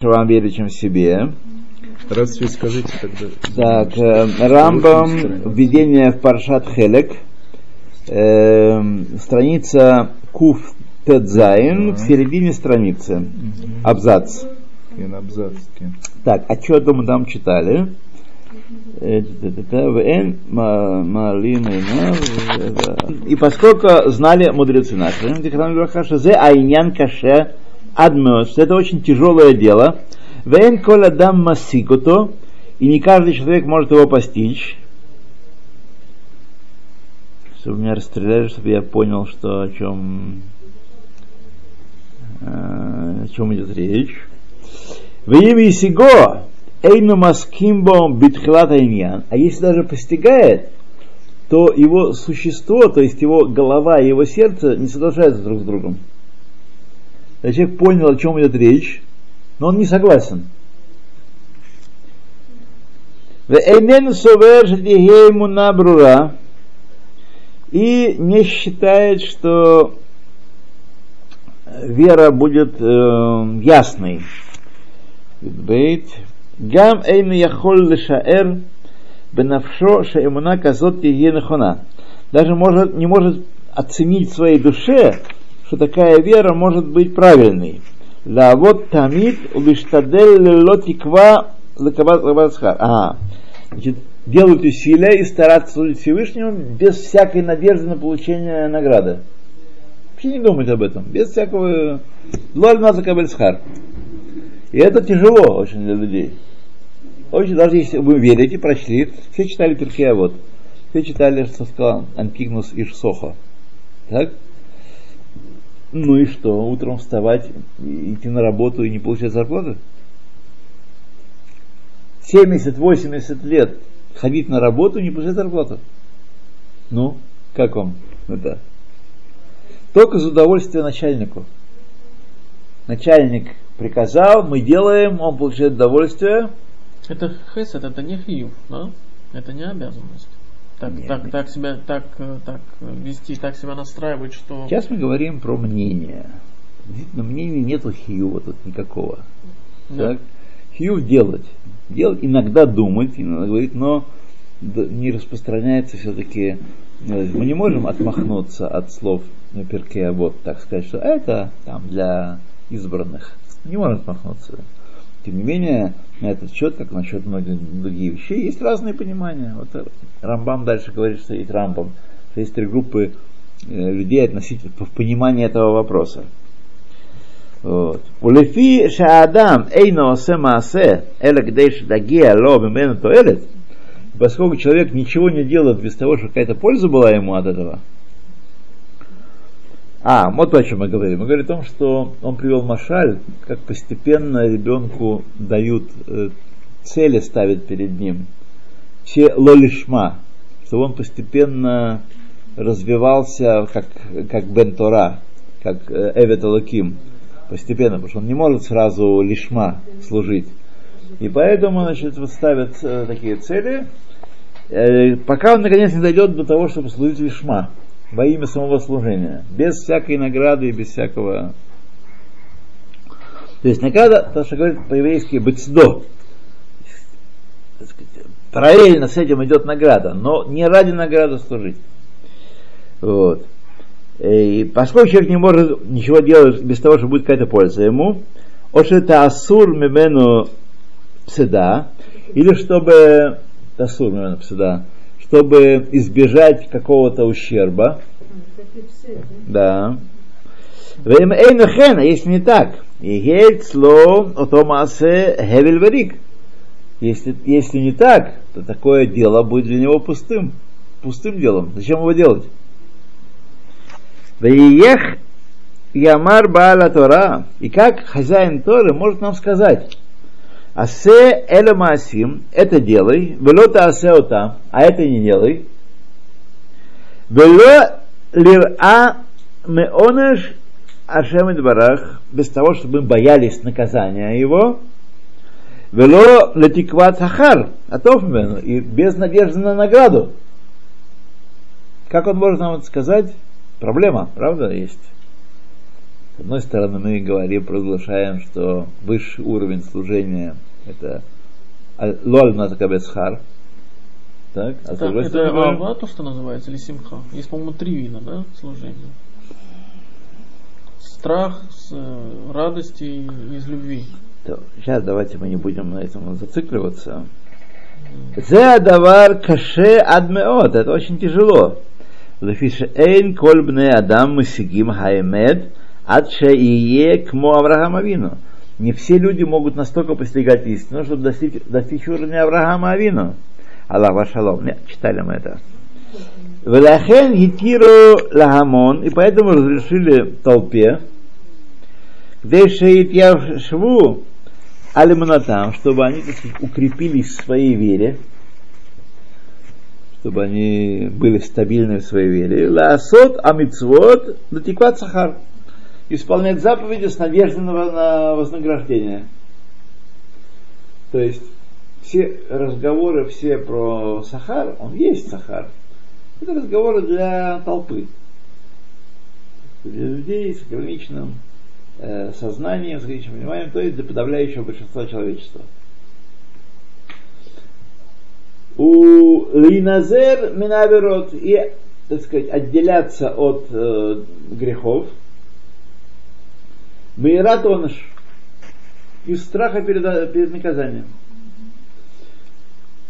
вам верить, чем себе. Раз вы скажите тогда. Так, э, Рамбам, введение в Паршат Хелек, э, страница Куф Тедзайн, в середине страницы, абзац. Кен абзац. кен. Так, а что мы там читали? Э, и поскольку знали мудрецы наши, айнян каше адмёс, это очень тяжелое дело. ВН коля дам масикуто, и не каждый человек может его постичь. Чтобы меня расстреляли, чтобы я понял, что о чем, э, о чем идет речь. В имя Сиго, Эйну Маскимбо Битхилата Иньян, а если даже постигает, то его существо, то есть его голова и его сердце не соглашаются друг с другом. Когда человек понял, о чем идет речь, но он не согласен. И не считает, что э, вера будет э, ясной. Гам эйн яхол лишаэр бенавшо шаэмуна казот тихие. Даже может, не может оценить в своей душе, что такая вера может быть правильной. Да вот тамид лиштадель ло тиква лекабасхар. Ага. Значит, делают усилия и стараться служить Всевышнему без всякой надежды на получение награды. Вообще не думать об этом. Без всякого лоль назакабельсхар. И это тяжело очень для людей. Очень, даже если вы верите, прочли, все читали Перкея вот, все читали, что сказал Антигнус Ишсоха. Так? Ну и что, утром вставать, идти на работу и не получать зарплату? 70-80 лет ходить на работу и не получать зарплату. Ну, как вам это? Только за удовольствие начальнику. Начальник приказал, мы делаем, он получает удовольствие. Это хесед, это не хиюв, да? Это не обязанность. Так, Нет, так, нет. так себя, так, э, так э, вести, так себя настраивать, что. Сейчас мы говорим про мнение. Действительно, мнения нету хиюва тут никакого. Да. Так? Хиюв делать. Делать, иногда думать, иногда говорить, но не распространяется все-таки. Мы не можем отмахнуться от слов Перкея, вот так сказать, что это там для избранных. Не можем отмахнуться. Тем не менее, на этот счет, как насчет многих других вещей, есть разные понимания. Вот э, Рамбам дальше говорит, что есть Рамбам, что есть три группы э, людей относительно понимания этого вопроса. Улефи шаадам эйно осе маасе эла кдейш дагия ло мимену тоэлет Поскольку человек ничего не делает без того, чтобы какая-то польза была ему от этого – а, вот о чем мы говорим. Мы говорим о том, что он привел Машаль, как постепенно ребенку дают э, цели, ставят перед ним. Все лолишма, чтобы он постепенно развивался как, как Бен Тора, как э, Эвет Алаким, постепенно, потому что он не может сразу лишма служить. И поэтому, значит, вот ставят э, такие цели, пока он наконец не дойдет до того, чтобы служить лишма во имя самого служения, без всякой награды и без всякого... То есть награда, то, что говорит по-еврейски Так сказать, параллельно с этим идет награда, но не ради награды служить. Вот. И поскольку человек не может ничего делать без того, что будет какая-то польза ему, это асур мимену пседа, или чтобы асур мимену пседа, чтобы избежать какого-то ущерба. Да. Время эйнахена, если не так. И гельцло отомасе хевель варик. Если, если не так, то такое дело будет для него пустым. Пустым делом. Зачем его делать? Веех Ямар Баала Тора. И как хозяин Торы может нам сказать, Асе Эля Маасим, это делай, велота асе ота, а это не делай. Вело лира меонеш Ашем Барах, без того, чтобы мы боялись наказания его. Вело летикват хахар, атофмен, и без надежды на награду. Как он может нам это сказать? Проблема, правда, есть. С одной стороны, мы говорим, проглашаем, что высший уровень служения это лоль назакабесхар. Так, а с Это, ава, то, что называется, или симха? Есть, по-моему, три вида, да, служения. Страх, с, э, радости и из любви. то сейчас давайте мы не будем на этом зацикливаться. Зе давар каше адмеот. Это очень тяжело. Лефише эйн коль бне адам мусигим хаэмед ад шеие кмо Авраам Авину. Не все люди могут настолько постигать истину, чтобы достичь, достичь уровня Авраама Авину. Аллах вашалом. Нет, читали мы это. Велахен гитиру лагамон, и поэтому разрешили толпе, где шеит шву алиманатам, чтобы они так сказать, укрепились в своей вере, чтобы они были стабильны в своей вере. Ласот амитсвот натикват сахар. Исполнять заповеди с надеждой на, на вознаграждение. То есть все разговоры все про сахар, он есть сахар. Это разговоры для толпы. Для людей с ограниченным э, сознанием, с ограниченным вниманием, то есть для подавляющего большинства человечества. У Линазер Минаверот и, так сказать, отделяться от э, грехов. Мейрат оныш. Из страха перед, перед наказанием.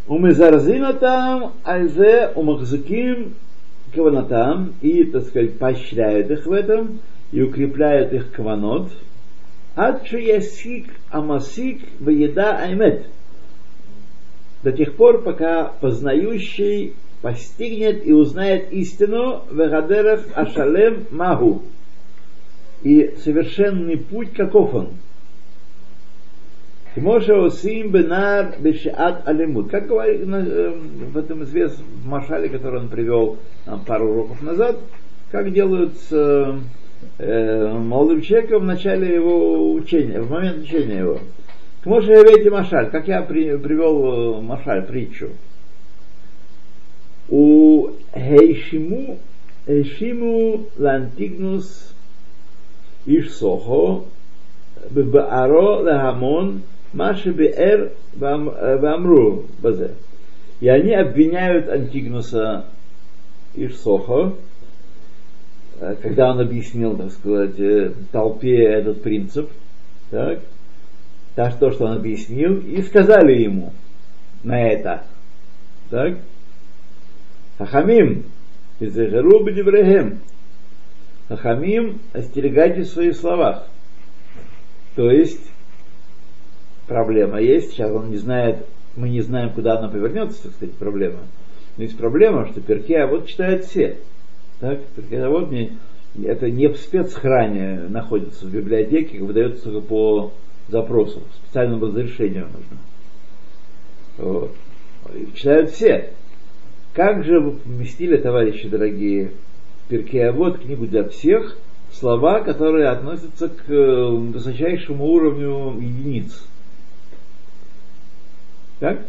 Умезарзинатам альзе умахзаким каванатам и, так сказать, поощряют их в этом и укрепляют их каванот. Адши ясик амасик вееда аймет. До тех пор, пока познающий постигнет и узнает истину вегадерах ашалем магу. И совершенный путь каков он. Моше Осим Бенар Бешиат Алимут. Как говорит э, в этом известном Машале, который он привел там, пару уроков назад, как делают с э, э, молодым человеком в начале его учения, в момент учения его. К Моше Эвети Машаль, как я при, привел Машаль, притчу. У Хейшиму Хейшиму Лантигнус Ишсохо Бебааро Лахамон Маши Беэр Вамру Базе. И они обвиняют Антигнуса Ишсохо, когда он объяснил, так сказать, толпе этот принцип, так, так то, что он объяснил, и сказали ему на это, так, Хахамим, Изехару Бедеврехем, Хахамим, остерегайтесь в своих словах. То есть, проблема есть, сейчас он не знает, мы не знаем, куда она повернется, так сказать, проблема. Но есть проблема, что Перке, а вот читают все. Так, Перке, а вот не, это не в спецхране находится, в библиотеке, выдается только по запросу, специальному разрешению нужно. Вот. Читают все. Как же вы поместили, товарищи дорогие, Перке, а вот книгу для всех, слова, которые относятся к высочайшему уровню единиц. Так?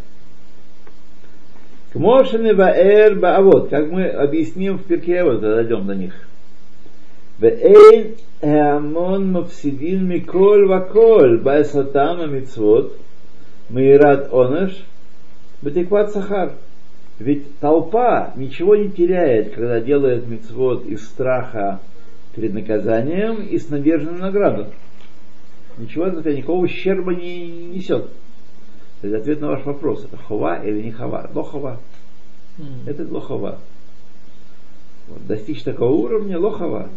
К Мошене Ваэр Баавот, как мы объясним в перке, вот дойдем до них. Вэйн Эамон Мапсидин Миколь Ваколь Байсатам Мицвот Мейрат Онеш Батикват Сахар. Ведь толпа ничего не теряет, когда делает мицвод из страха перед наказанием и с надеждой на награду. Ничего никакого ущерба не несет. То есть ответ на ваш вопрос, это хова или не хова? Лохова. Mm. Это лохова. Вот, достичь такого уровня лохова.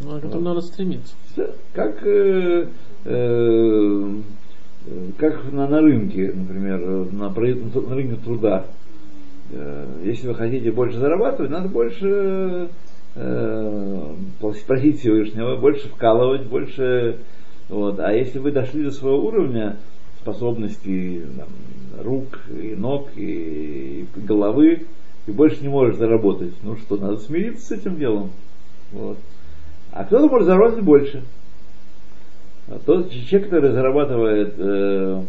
Ну, к этому вот. надо стремиться. Как, э, э, как на, на рынке, например, на, на рынке труда. Э, если вы хотите больше зарабатывать, надо больше э, просить Всевышнего, больше вкалывать, больше вот. А если вы дошли до своего уровня, способностей там, рук и ног и, и головы, и больше не можешь заработать. Ну что, надо смириться с этим делом. Вот. А кто-то может заработать больше. А тот человек, который зарабатывает э,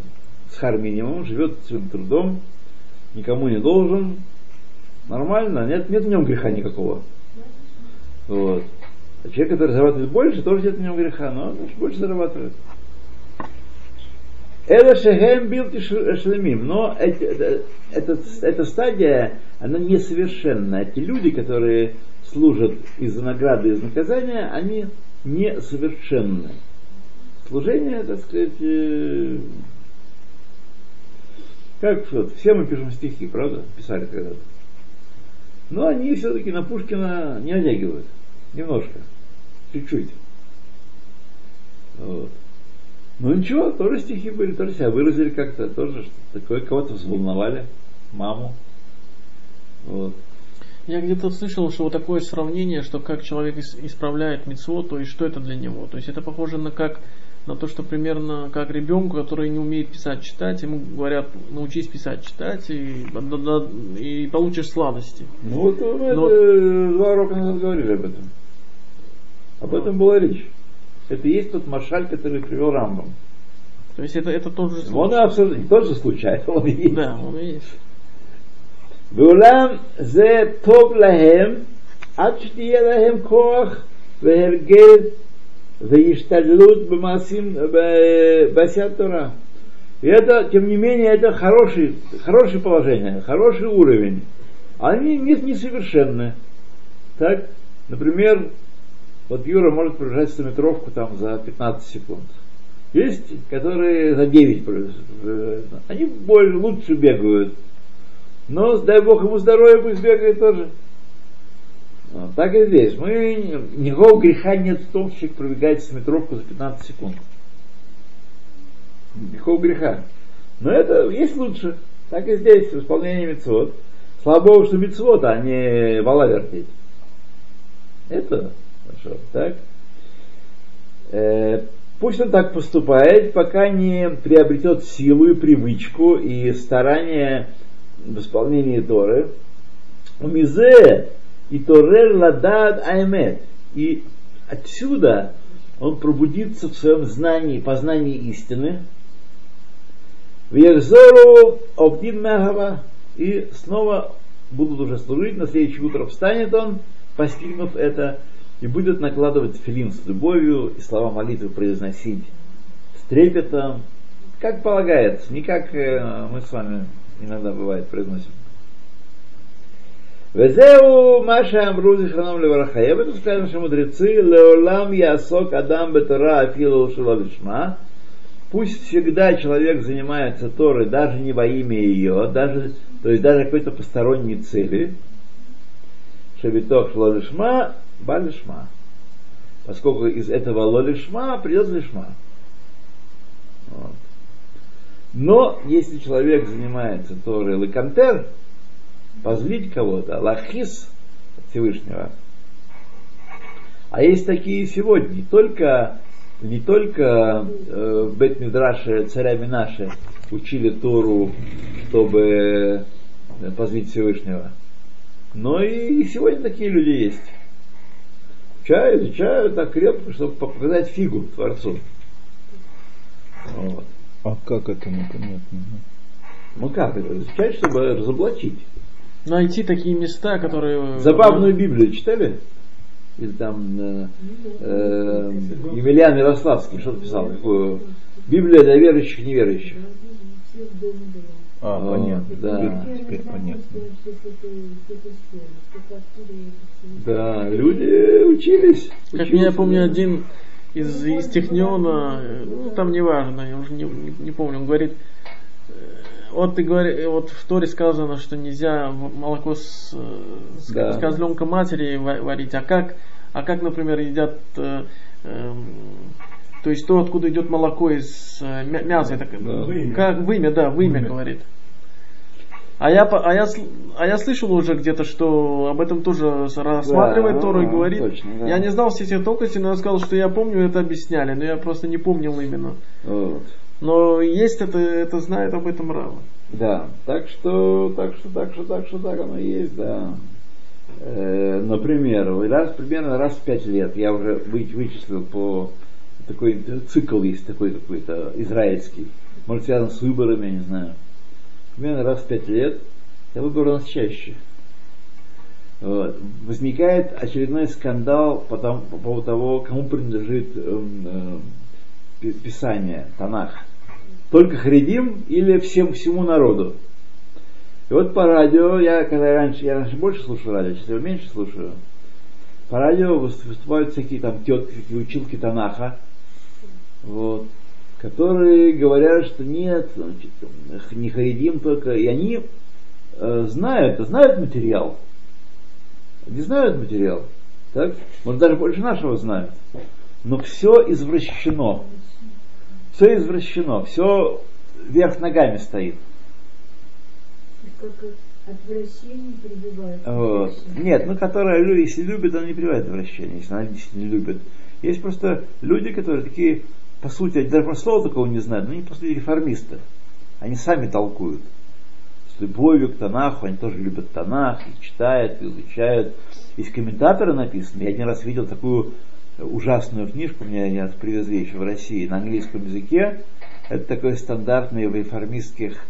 с хар минимум, живет своим трудом, никому не должен, нормально, нет, нет в нем греха никакого. Вот. А человек, который зарабатывает больше, тоже нет на нем греха, но он больше зарабатывает. Это шехем билти шлемим, но эти, это, это, эта стадия, она несовершенна. Эти люди, которые служат из-за награды, из наказания, они несовершенны. Служение, так сказать, э, как вот, все мы пишем стихи, правда? Писали когда-то. Но они все-таки на Пушкина не одягивают. Немножко. Чуть-чуть. Вот. Ну ничего, тоже стихи были, тоже себя выразили как-то, тоже такое кого-то взволновали, маму. Вот. Я где-то слышал, что вот такое сравнение, что как человек исправляет мецвод, то и что это для него. То есть это похоже на как на то, что примерно как ребенку, который не умеет писать, читать, ему говорят, научись писать, читать, и, и получишь сладости. Ну вот Но... Э, два урока назад говорили об этом. Об этом была речь. Это и есть тот маршаль, который привел Рамбом. То есть это, это тоже случай. Он абсолютно не тот же случай, он есть. Да, он и есть. Беулам зе топ лахем, ад лахем коах, вехергель Заиштадлут Бамасим Тора. И это, тем не менее, это хороший, хорошее положение, хороший уровень. Они нет несовершенны. Так, например, вот Юра может пробежать стометровку там за 15 секунд. Есть, которые за 9. Они более лучше бегают. Но, дай бог ему здоровья, пусть бегает тоже. Так и здесь. Мы, никакого греха нет в том, что человек пробегает стометровку за 15 секунд. Никакого греха. Но это есть лучше. Так и здесь, в исполнении мецвод. Слава Богу, что мецвод, а не вала вертеть. Это хорошо, так? Э, пусть он так поступает, пока не приобретет силу и привычку и старание в исполнении Торы. Мизе и Торер ладад аймет. И отсюда он пробудится в своем знании, познании истины. В Ехзору Обдин Мягава и снова будут уже служить, на следующее утро встанет он, постигнув это, и будет накладывать филин с любовью и слова молитвы произносить с трепетом, как полагается, не как э, мы с вами иногда бывает произносим. Везеу Маша Амру Зихраном Левараха. И об этом сказали наши мудрецы. Леолам Ясок Адам Бетара Афилу Шалавишма. Пусть всегда человек занимается Торой даже не во имя ее, даже, то есть даже какой-то посторонней цели. Шабитох Лолишма, Балишма. Поскольку из этого Лолишма придет Лишма. Вот. Но если человек занимается Торой Лекантер, позлить кого-то, лахис Всевышнего. А есть такие сегодня, не только, не только э, в бет царя Минаше учили Тору, чтобы э, позлить Всевышнего, но и сегодня такие люди есть. Изучают, изучают так крепко, чтобы показать фигу Творцу. Вот. А как это непонятно? Ну как это? Изучать, чтобы разоблачить. Найти такие места, которые... Забавную Библию читали? Или там э, э, Емельян Ярославский что-то писал. Такую, Библия для верующих и неверующих. А, О, понятно. Да. Теперь, теперь понятно. Да, люди учились. Как учились, я помню, один из, из Техниона, ну там неважно, я уже не, не, не помню, он говорит, э, вот ты говори, вот в Торе сказано, что нельзя молоко с, с, Да. с козленка матери ва- варить, а как, а как, например, едят, э, эм, то есть то, откуда идет молоко из э, мя- мяса, это как- Да. как вымя, да, вымя, Вымя. говорит. А я, а, я, а я слышал уже где-то, что об этом тоже рассматривает Да, Тору и да, говорит. точно, да. Я не знал все эти тонкости, но я сказал, что я помню, это объясняли, но я просто не помнил именно. Вот. Но есть это, это знает об этом Рава. Да, так что, так что, так что, так что, так оно есть, да. Э, например, раз, примерно раз в пять лет я уже вы- вычислил по такой цикл есть такой какой-то израильский, может связан с выборами, я не знаю. Примерно раз в пять лет, я выборы у нас чаще. Вот. Возникает очередной скандал по, тому, по поводу того, кому принадлежит э, э, Писание, Танах. Только Харидим или всем, всему народу. И вот по радио, я когда раньше, я раньше больше слушаю радио, сейчас я меньше слушаю. По радио выступают всякие там тетки, такие училки Танаха, вот, которые говорят, что нет, не Харидим только, и они э, знают, знают материал, не знают материал, так? Может, даже больше нашего знают. Но все извращено. Все извращено, все вверх ногами стоит. Как отвращение прибивает. Вот. Нет, ну которая, если любит, она не прививает отвращение, если она действительно любит. Есть просто люди, которые такие, по сути, даже про слово такого не знают, но они, по сути, реформисты. Они сами толкуют с любовью к Танаху, они тоже любят Танах, и читают, и изучают. Есть комментаторы написаны. Я один раз видел такую ужасную книжку, мне я привезли еще в России на английском языке. Это такой стандартный в реформистских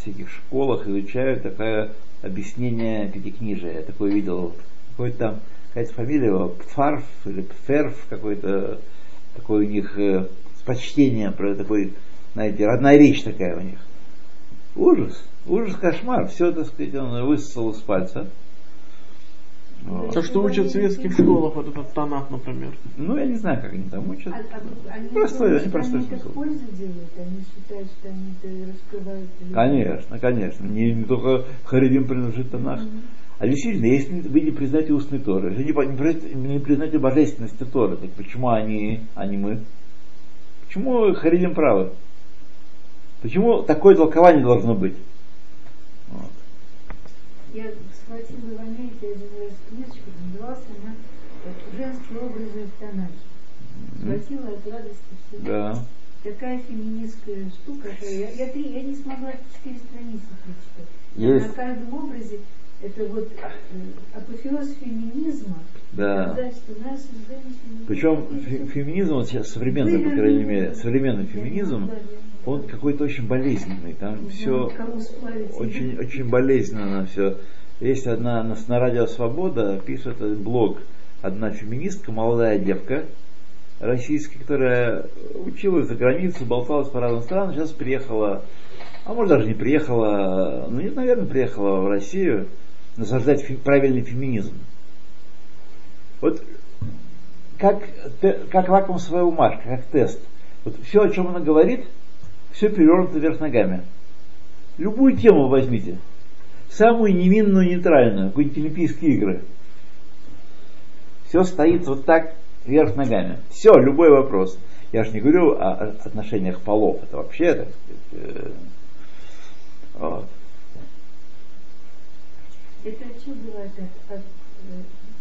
всяких школах изучают такое объяснение пятикнижия. Я такое видел. Какой-то там, какая-то фамилия его, Пфарф или Пферф какой-то, такой у них э, с почтением, такой, знаете, родная речь такая у них. Ужас. Ужас, кошмар. Все, так сказать, он высосал из пальца. Вот. То, что учат в светских школах, вот этот тонат, например. Ну, я не знаю, как они там учат. А, а, они простой, думают, они простой они это смысл. пользу делают, они считают, что они это раскрывают. Конечно, конечно. Не, не только Харидим принадлежит Танах. А действительно, если вы не признаете устной Торы, если не признаете, не признаете божественности Торы, так почему они, а не мы? Почему Харидим правы? Почему такое толкование должно быть? Вот. Я схватила в Америке один раз книжечку, называлась она как «Женские образы в Танахе». Схватила от радости всего. Да. Такая феминистская штука. Я, я, три- я не смогла четыре страницы прочитать. Есть. На каждом образе это вот э, апофеоз феминизма. Да. Сказать, что нас женщины... Причем фе- феминизм, вот сейчас современный, по крайней мере, современный феминизм, он какой-то очень болезненный. Там все очень, очень болезненно все. Есть одна на, радио Свобода пишет блог одна феминистка, молодая девка российская, которая училась за границу, болталась по разным странам, сейчас приехала, а может даже не приехала, ну нет, наверное, приехала в Россию насаждать фе- правильный феминизм. Вот как, те- как лакмусовая бумажка, как тест. Вот все, о чем она говорит, все перевернуто вверх ногами. Любую тему возьмите. Самую невинную, нейтральную, какие-нибудь Олимпийские игры. Все стоит вот так вверх ногами. Все, любой вопрос. Я же не говорю о, отношениях полов. Это вообще, так сказать, э, вот. Это что от, от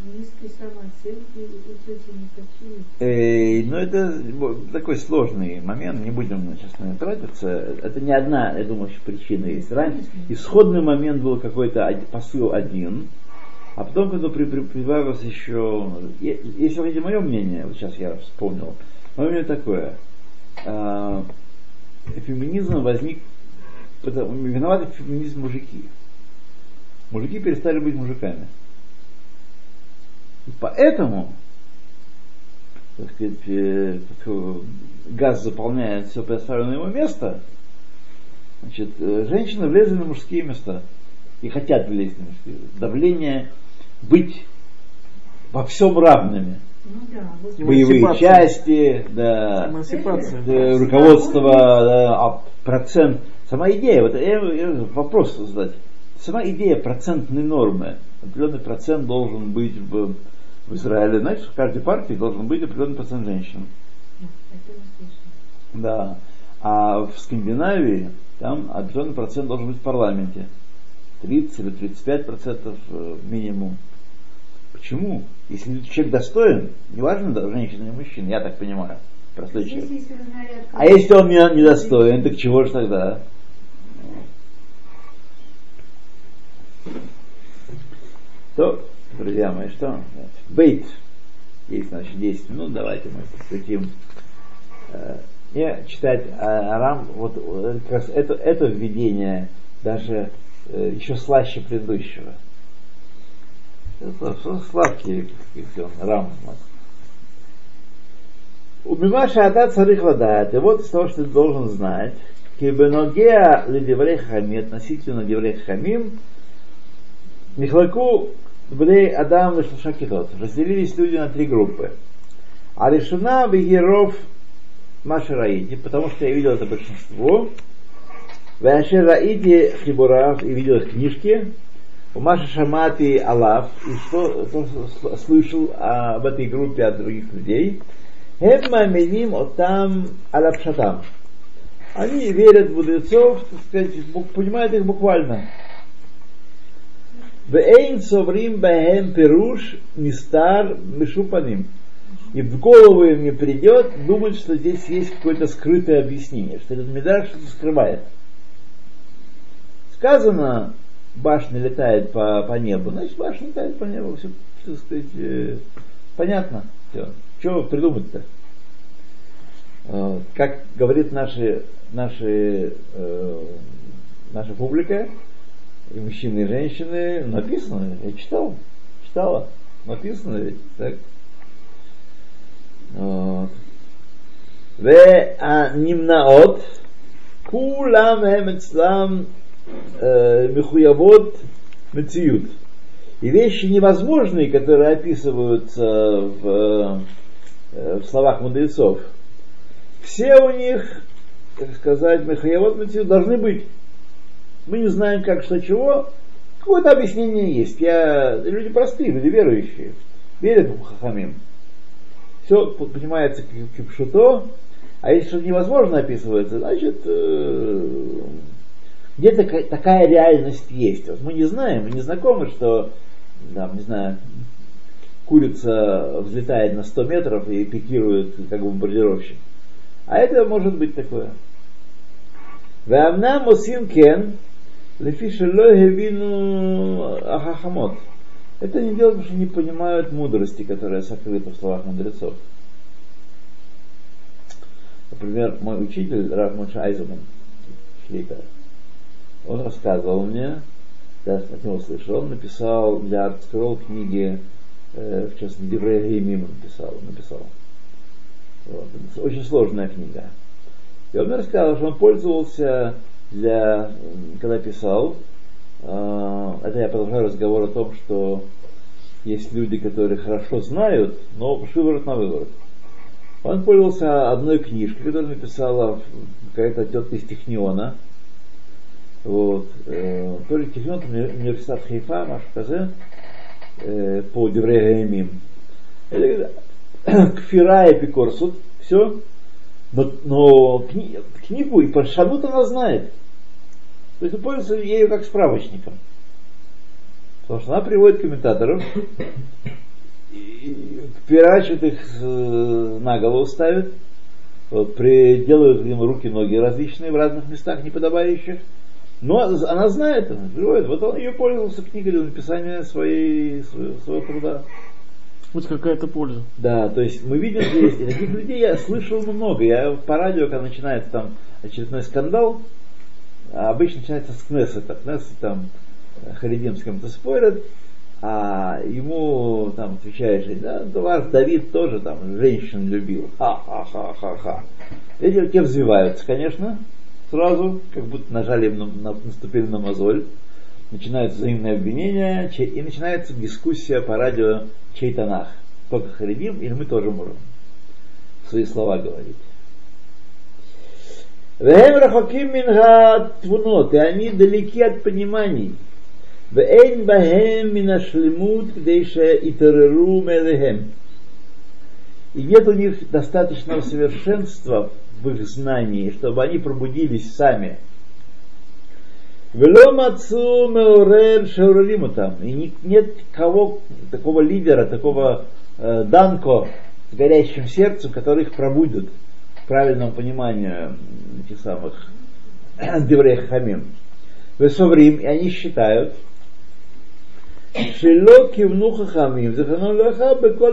э, низкой самооценки у тети не хочу? Э, ну, это такой сложный момент, не будем сейчас на это тратиться. Это не одна, я думаю, причина есть. Раньше исходный момент был какой-то посыл один, а потом, когда при, при- прибавилось еще... Если хотите мое мнение, вот сейчас я вспомнил, мое мнение такое. А, феминизм возник, потому, виноваты феминизм мужики. Мужики перестали быть мужиками. И поэтому так сказать, э, э, газ заполняет все предоставленное ему место, значит, э, женщины влезли на мужские места и хотят влезть на мужские. Давление быть во всем равными. Ну да, Боевые части, да, э, руководство, да, а процент. Сама идея, вот я, я вопрос задать. Сама идея процентной нормы. Определенный процент должен быть в, в Израиле. Значит, в каждой партии должен быть определенный процент женщин. Да. А в Скандинавии там определенный процент должен быть в парламенте. 30 или 35 процентов э, минимум. Почему? Если человек достоин, неважно, женщина или мужчина, я так понимаю, простой человек. разнарядка. А если он не, не достоин, так чего же тогда? То, друзья мои, что? Бейт. Есть, значит, 10 минут, давайте мы посвятим. э, Не читать а, Арам, вот э, как раз это, это введение даже э, еще слаще предыдущего. Это сладкие, как рам. У Мимаша Ата царих ладает. И вот из того, что ты должен знать, Кибеногеа лидеврей хами, относительно деврей хамим, Михлаку Бней Адам и Шлашакитот. Разделились люди на три группы. А решена Бегеров Маша Раиди, потому что я видел это большинство. Вяшер Раиди Хибурав и видел книжки. У Маши Шамати Алав, и что, что слышал об этой группе от других людей. Хем маминим отам алапшатам. Они верят в мудрецов, так сказать, понимают их буквально. Вейн соврим бахем пируш мистар мишупаним. И в голову им не придет думать, что здесь есть какое-то скрытое объяснение, что этот медраж что-то скрывает. Сказано, башня летает по, по небу, значит башня летает по небу, все, так сказать, э, понятно. Все. Что придумать-то? Э, как говорит наши, наши, э, наша публика, и мужчины, и женщины, написано, я читал, читала, написано ведь, так. Вот. והנמנעות, כולם הם אצלם מחויבות מציאות. И вещи невозможные, которые описываются в, в словах мудрецов, все у них, так сказать, Михаевод должны быть. мы не знаем как, что, чего. Какое-то объяснение есть. Я... Люди простые, люди верующие. Верят в хахамим. Все понимается кипшуто. А если что-то невозможно описывается, значит, э, где-то такая реальность есть. Вот мы не знаем, мы не знакомы, что, там, не знаю, курица взлетает на 100 метров и пикирует как бомбардировщик. А это может быть такое. Вамна Мусин Кен, Лефиша Лойхевину Ахахамот. Это не делают, потому что не понимают мудрости, которая сокрыта в словах мудрецов. Например, мой учитель Раф Маша Айзенман, Шлейка, он рассказывал мне, я от него слышал, он написал для Art книги, э, в частности, Еврея Геймим он писал, написал. Вот. Очень сложная книга. И он мне рассказал, что он пользовался для, когда писал, э, это я продолжаю разговор о том, что есть люди, которые хорошо знают, но шиворот на выворот. Он пользовался одной книжкой, которую написала какая-то тетка из Техниона. Вот. Э, то ли Технион, то университет Хейфа, Маш Казе, э, по Деврея Кфира и все. Но, но кни, книгу и Паршанут она знает. То есть он пользуется ею как справочником. Потому что она приводит комментаторов, переворачивает их э, на голову ставит, вот, при, делают им руки, ноги различные в разных местах неподобающих. Но она знает, она приводит. Вот он ее пользовался книгой для написания своей, своего труда. Вот какая-то польза. Да, то есть мы видим здесь, и таких людей я слышал много. Я по радио, когда начинается там очередной скандал, обычно начинается с Кнессета. Кнессет там Харидим с кем-то спорят, а ему там отвечаешь, да, ваш Давид тоже там женщин любил, ха-ха-ха-ха-ха. Эти те взвиваются, конечно, сразу, как будто нажали, на, на, наступили на мозоль, начинаются взаимные обвинения, и начинается дискуссия по радио Чей-то нах Только хребим, или мы тоже можем свои слова говорить. Вехем рахаким минга твунот, и они далеки от пониманий. Вейн бахем минашлемут, кдейша итереру мелехем. И нет у них достаточного совершенства в их знании, чтобы они пробудились сами – Вело мацу меорер там. И нет кого, такого лидера, такого э, данко с горящим сердцем, который их пробудет к правильному пониманию этих самых Деврех Хамим. Весоврим, и они считают, שלא כיוונו חכמים, זכרונו לברכה, בכל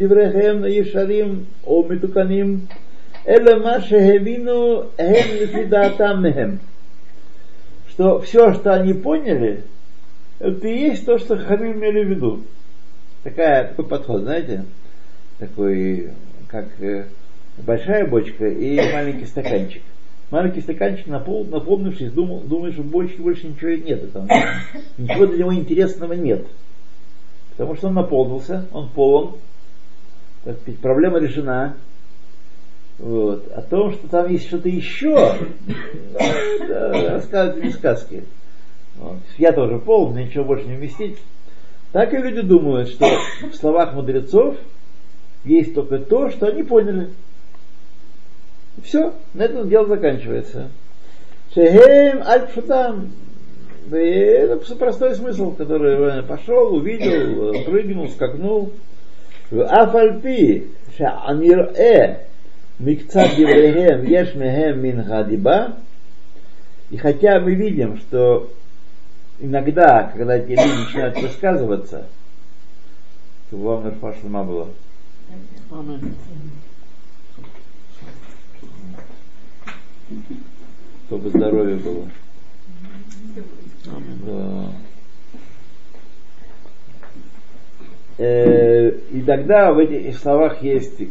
דבריהם הישרים או מתוקנים, אלא מה שהבינו הם לפי דעתם מהם. Что все, что они поняли, это и есть то, что Хамим имели в виду. Такая, такой подход, знаете, такой, как э, большая бочка и маленький стаканчик. Маленький стаканчик, напол, наполнившись, думал, думаешь, что бочке больше ничего нет. Там, ничего для него интересного нет. Потому что он наполнился, он полон, так сказать, проблема решена. Вот. О том, что там есть что-то еще, рассказывают не сказки. Я тоже полон, ничего больше не вместить. Так и люди думают, что в словах мудрецов есть только то, что они поняли. И все, на этом дело заканчивается. Шехем аль Это простой смысл, который пошел, увидел, прыгнул, скакнул. Афальпи шаанир э микцат евреем еш мехем мин хадиба. И хотя мы видим, что иногда, когда эти люди начинают высказываться, вам Ирфашлама было. Чтобы здоровье было. Да. Э, и тогда в этих словах есть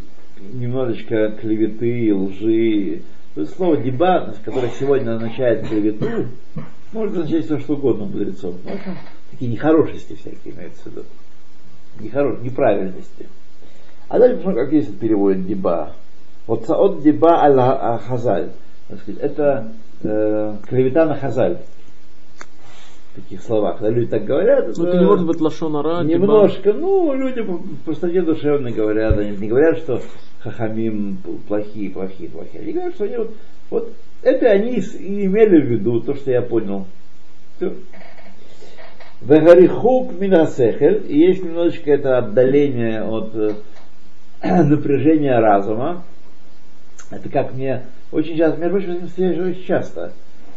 немножечко клеветы, лжи. Слово деба, которое сегодня означает клевету, может означать все, что угодно у мудрецов. Ну, такие нехорошести всякие имеются в виду. Нехорош, неправильности. А дальше посмотрим, как здесь переводит деба. Вот от деба аль хазаль. Это э, клевета на хазаль таких словах. Когда люди так говорят, ну, это, не может быть лошонара. Немножко, типа... ну, люди простоте душевно говорят, они не говорят, что хахамим плохие, плохие, плохие. Они говорят, что они вот, вот это они и имели в виду, то, что я понял. Вегарихук минасехель, и есть немножечко это отдаление от э, напряжения разума. Это как мне очень часто, между прочим, очень часто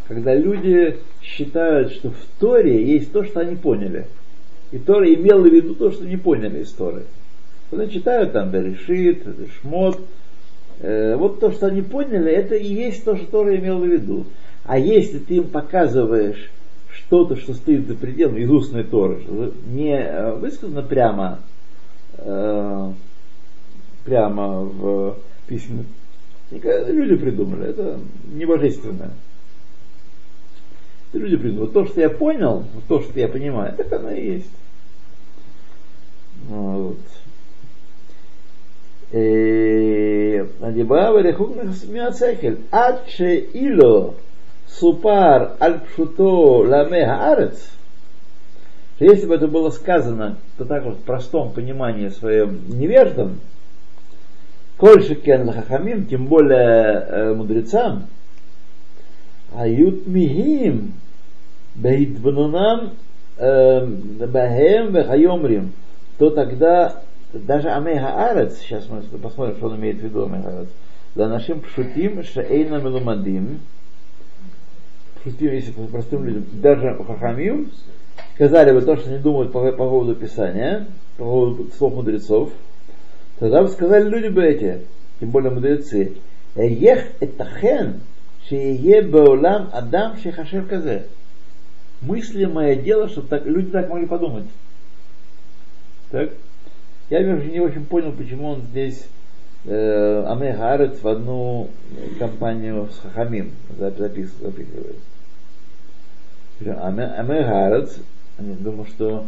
когда люди считают, что в Торе есть то, что они поняли. И Тора имела в виду то, что не поняли из Торы. Когда читают там Берешит, Шмот, э, вот то, что они поняли, это и есть то, что Тора имела в виду. А если ты им показываешь что-то, что стоит за пределом из устной Торы, не э, высказано прямо, э, прямо в письме, люди придумали, это не божественное. Люди придумают. То, что я понял, то, что я понимаю, так оно и есть. Вот. Адибава рехук миацехель. Адше ило супар аль пшуто ламе хаарец. Если бы это было сказано, то так вот в простом понимании своем невеждам, кольше кен лахахамим, тем более э, мудрецам, היו תמיהים בהתבוננם בהם וכיומרים, то тогда даже Амей Хаарец, сейчас мы посмотрим, что он имеет в виду Амей Хаарец, нашим пшутим шаэйна мелумадим, пшутим, если простым людям, даже хахамим, сказали бы то, что они думают по, по поводу Писания, по поводу слов мудрецов, тогда бы сказали люди бы эти, тем более мудрецы, Ех это хен, Шее беолам адам шехашев казе. Мыслимое дело, что так, люди так могли подумать. Так? Я вообще не очень понял, почему он здесь э, Амехарет в одну компанию с Хахамим запис, запихивает. Амехарет, думаю, что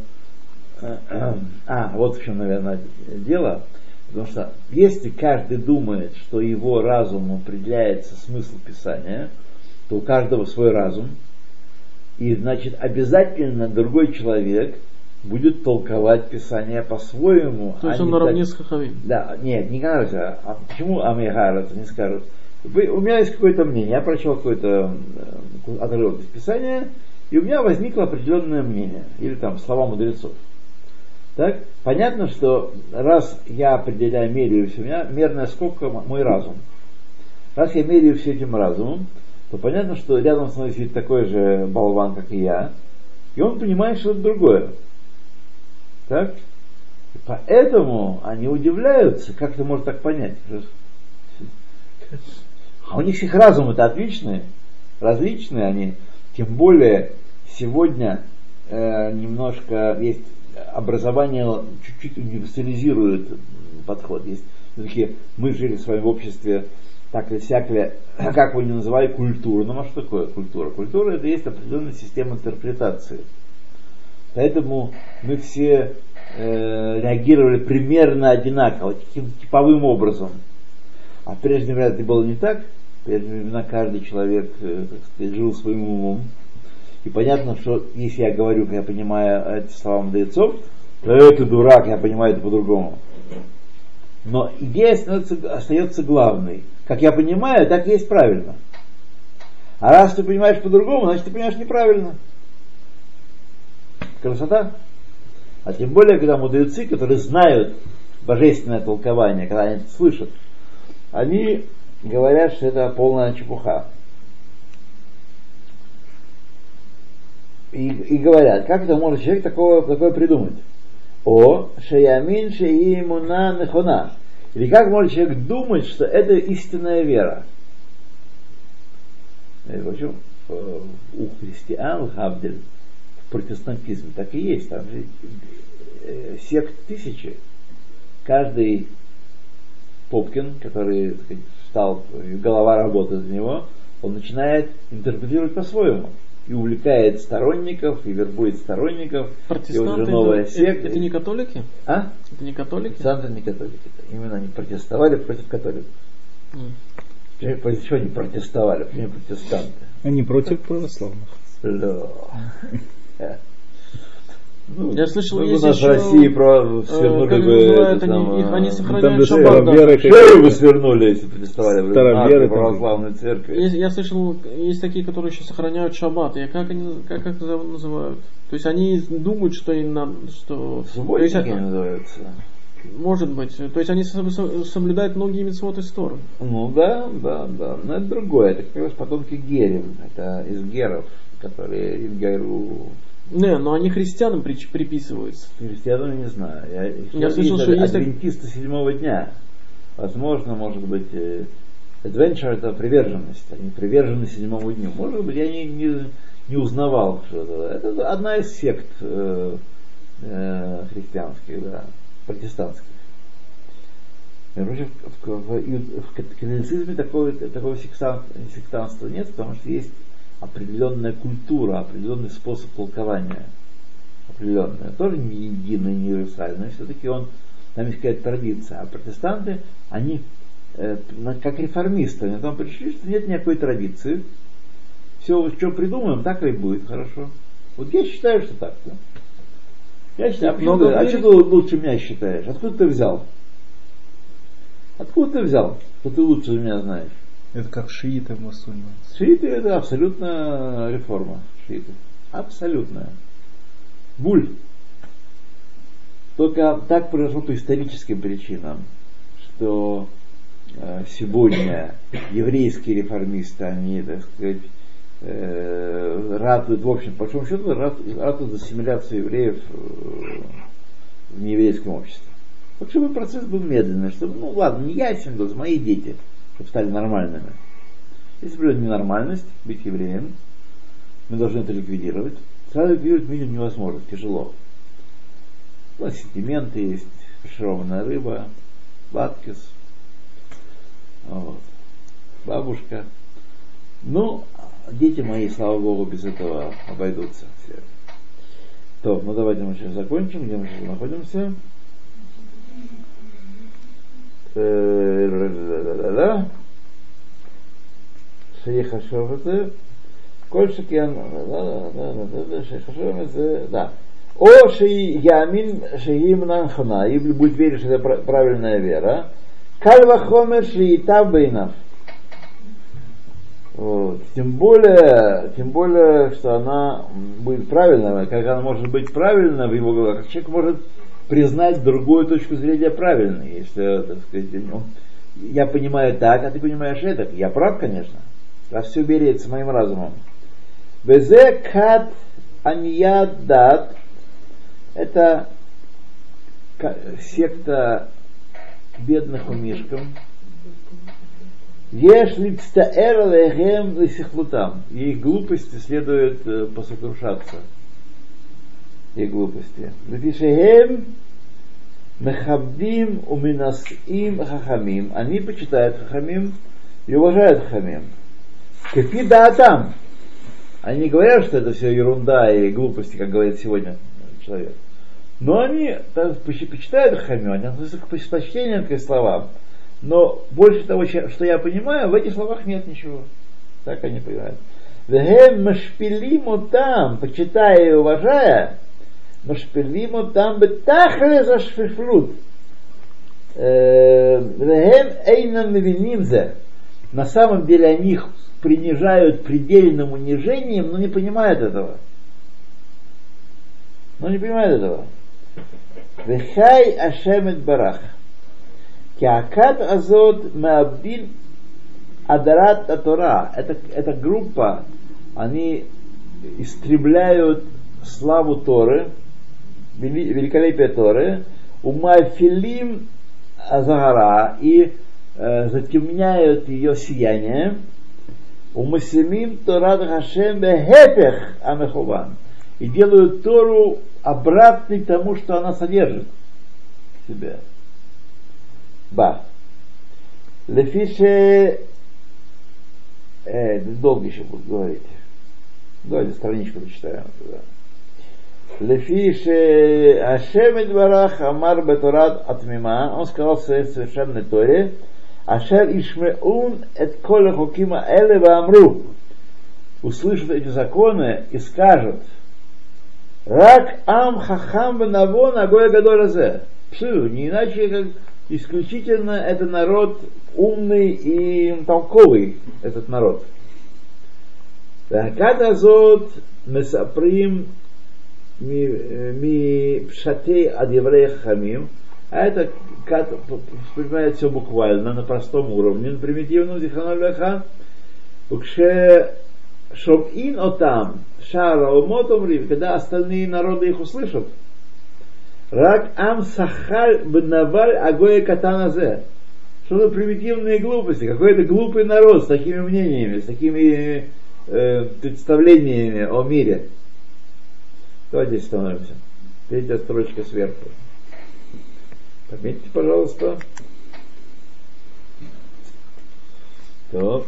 а, вот в чем, наверное, дело. Потому что если каждый думает, что его разум определяется смысл Писания, то у каждого свой разум, и значит обязательно другой человек будет толковать Писание по-своему. То есть а он наравне так... с Хахавим. Да, нет, не кажется. А почему Амихарат не скажут? Вы, у меня есть какое-то мнение, я прочел какой-то э, отрывок из Писания, и у меня возникло определенное мнение, или там слова мудрецов. Так? Понятно, что раз я определяю, меряю все, у меня мерная скобка мой разум. Раз я меряю все этим разумом, то понятно, что рядом со мной сидит такой же болван, как и я, и он понимает что-то другое. Так? И поэтому они удивляются, как ты можешь так понять. А у них всех разумы-то отличные, различные они. Тем более сегодня э, немножко есть образование чуть-чуть универсализирует подход. Есть все-таки мы жили с вами в обществе так или сяк ли, как вы не называли, культурным. А что такое культура? Культура это есть определенная система интерпретации. Поэтому мы все э, реагировали примерно одинаково, таким типовым образом. А в прежние времена это было не так. В прежние времена каждый человек э, так сказать, жил своим умом. И понятно, что если я говорю, как я понимаю эти слова мудрецов, то это дурак, я понимаю это по-другому. Но идея остается, остается главной. Как я понимаю, так и есть правильно. А раз ты понимаешь по-другому, значит ты понимаешь неправильно. Красота. А тем более, когда мудрецы, которые знают божественное толкование, когда они это слышат, они говорят, что это полная чепуха. И, и говорят, как это может человек такое, такое придумать? О, шаямин шеимуна нехона. Или как может человек думать, что это истинная вера? Причем э, у христиан Хабдель в протестантизме так и есть. Там же э, сект тысячи. Каждый Попкин, который сказать, стал, голова работает за него, он начинает интерпретировать по-своему и увлекает сторонников, и вербует сторонников, и вот же новая это, секта. Это не католики? А? Это не католики? Протестанты не католики. Именно они протестовали против католиков. Против чего они протестовали? Почему они протестанты? Они против православных. Да. Ну, Я слышал, бы есть нас в еще, России про Э, свернули как бы называют это они, самое- их- они Там сохраняют даже шаббат. да. староверы Шею бы свернули, если бы. Староверы Нашей там. православной церкви. Есть- я слышал, есть такие, которые еще сохраняют шаббат. И как они как их зов- называют? То есть они думают, что им надо, что... то есть, Субботники называются. может быть. То есть они соб- со- соблюдают многие митцвот из Торы. Ну да, да, да. Но это другое. Это как раз потомки Герем. Это из геров, которые из Геру Не, но они христианам прич- приписываются. Христианам не знаю. Я, Я слышал, что есть адвентисты седьмого дня. Возможно, может быть, э, adventure это приверженность, они привержены седьмому дню. Может быть, я не, не, не узнавал что-то. Это одна из сект э, э, христианских, да, протестантских. Прочим, в, в, в, в католицизме такого, такого сектан- сектанства нет, потому что есть определенная культура, определенный способ толкования. Определенная. Тоже не единый, не универсальный, но все-таки он, там есть какая-то традиция. А протестанты, они э, как реформисты, они там пришли, что нет никакой традиции. Все, что придумаем, так и будет, хорошо. Вот я считаю, что так. Да? Я считаю, а, Много ты- а что ты лучше меня считаешь? Откуда ты взял? Откуда ты взял, что ты лучше меня знаешь? Это как шииты мусульмане. Шииты это абсолютно реформа. Шииты. Абсолютная. Буль. Только так произошло по историческим причинам, что э, сегодня еврейские реформисты, они, так сказать, э, ратуют, в общем, по большому счету, ратуют, за ассимиляцию евреев э, в нееврейском обществе. Вот чтобы процесс был медленный, чтобы, ну ладно, не я этим буду, мои дети, чтобы стали нормальными. Если придет ненормальность, быть евреем, мы должны это ликвидировать. Сразу ликвидировать видим невозможно, тяжело. Ну, сентименты есть, фаршированная рыба, латкис, вот, бабушка. Ну, дети мои, слава богу, без этого обойдутся все. То, ну давайте мы сейчас закончим, где мы сейчас находимся. Э, שיחשוב את זה, כל שכן, שיחשוב את זה, да. О שיאמין שהיא אמונה נכונה, и будет верить, что это пра- правильная вера. קל וחומר שייטב בעיניו. Вот. Тем более, тем более, что она будет правильная, как она может быть правильна в его глазах, как человек может признать другую точку зрения правильной, если, так сказать, ну, я понимаю так, а ты понимаешь это. Я прав, конечно, раз все берется моим разумом. Везе кат аньядат это секта бедных умишкам. Еш лицтаэр лехем лисихлутам. Их глупости следует э, посокрушаться. И глупости. Лефишехем мехабдим уминасим хахамим. Они почитают хахамим и уважают хахамим. Кефи даатам. Они говорят, что это все ерунда и глупости, как говорит сегодня человек. Но они так, почитают хахамим, они относятся к почтению к словам. Но больше того, что я понимаю, в этих словах нет ничего. Так они понимают. Вегем машпилиму там, почитая и уважая, там бы тахле за шфифлут. Вегем эйнам мивинимзе. На самом деле они их принижают предельным унижением, но не понимают этого. Но не понимают этого. Вехай Ашемет Барах. Киакат Азот Маабдин Адарат Тора. Это, эта группа, они истребляют славу Торы, великолепие Торы, умафилим Азагара и э, затемняют ее сияние, умасимим Торат Хашем Бехепех Амехован и делают Тору обратной тому, что она содержит в себе. Ба. Лефише э, долго еще буду говорить. Давайте страничку прочитаем. Лефи Ашем Идварах Амар Бетурат Атмима, он сказал в своей совершенной Торе, Ашер Ишмеун Эт Коле Хукима Эле Амру, услышат эти законы и скажут, Рак Ам Хахам Бенавон Агоя Гадоразе, Псу, не иначе, как исключительно это народ умный и толковый, этот народ. Ракат Азот Месаприм ми пшатей от еврея хамим, а это как понимает все буквально на простом уровне, на примитивном диханалеха, укше шомин отам шара рив, когда остальные народы их услышат, рак ам сахаль бнаваль агоя катаназе. Что за примитивные глупости? Какой-то глупый народ с такими мнениями, с такими э, представлениями о мире. Давайте становимся. Третья строчка сверху. Пометьте, пожалуйста. Так.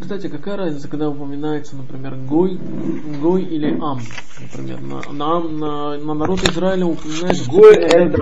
Кстати, какая разница, когда упоминается, например, Гой, Гой или Ам, например, на, на, на, на народ Израиля упоминается... Гой это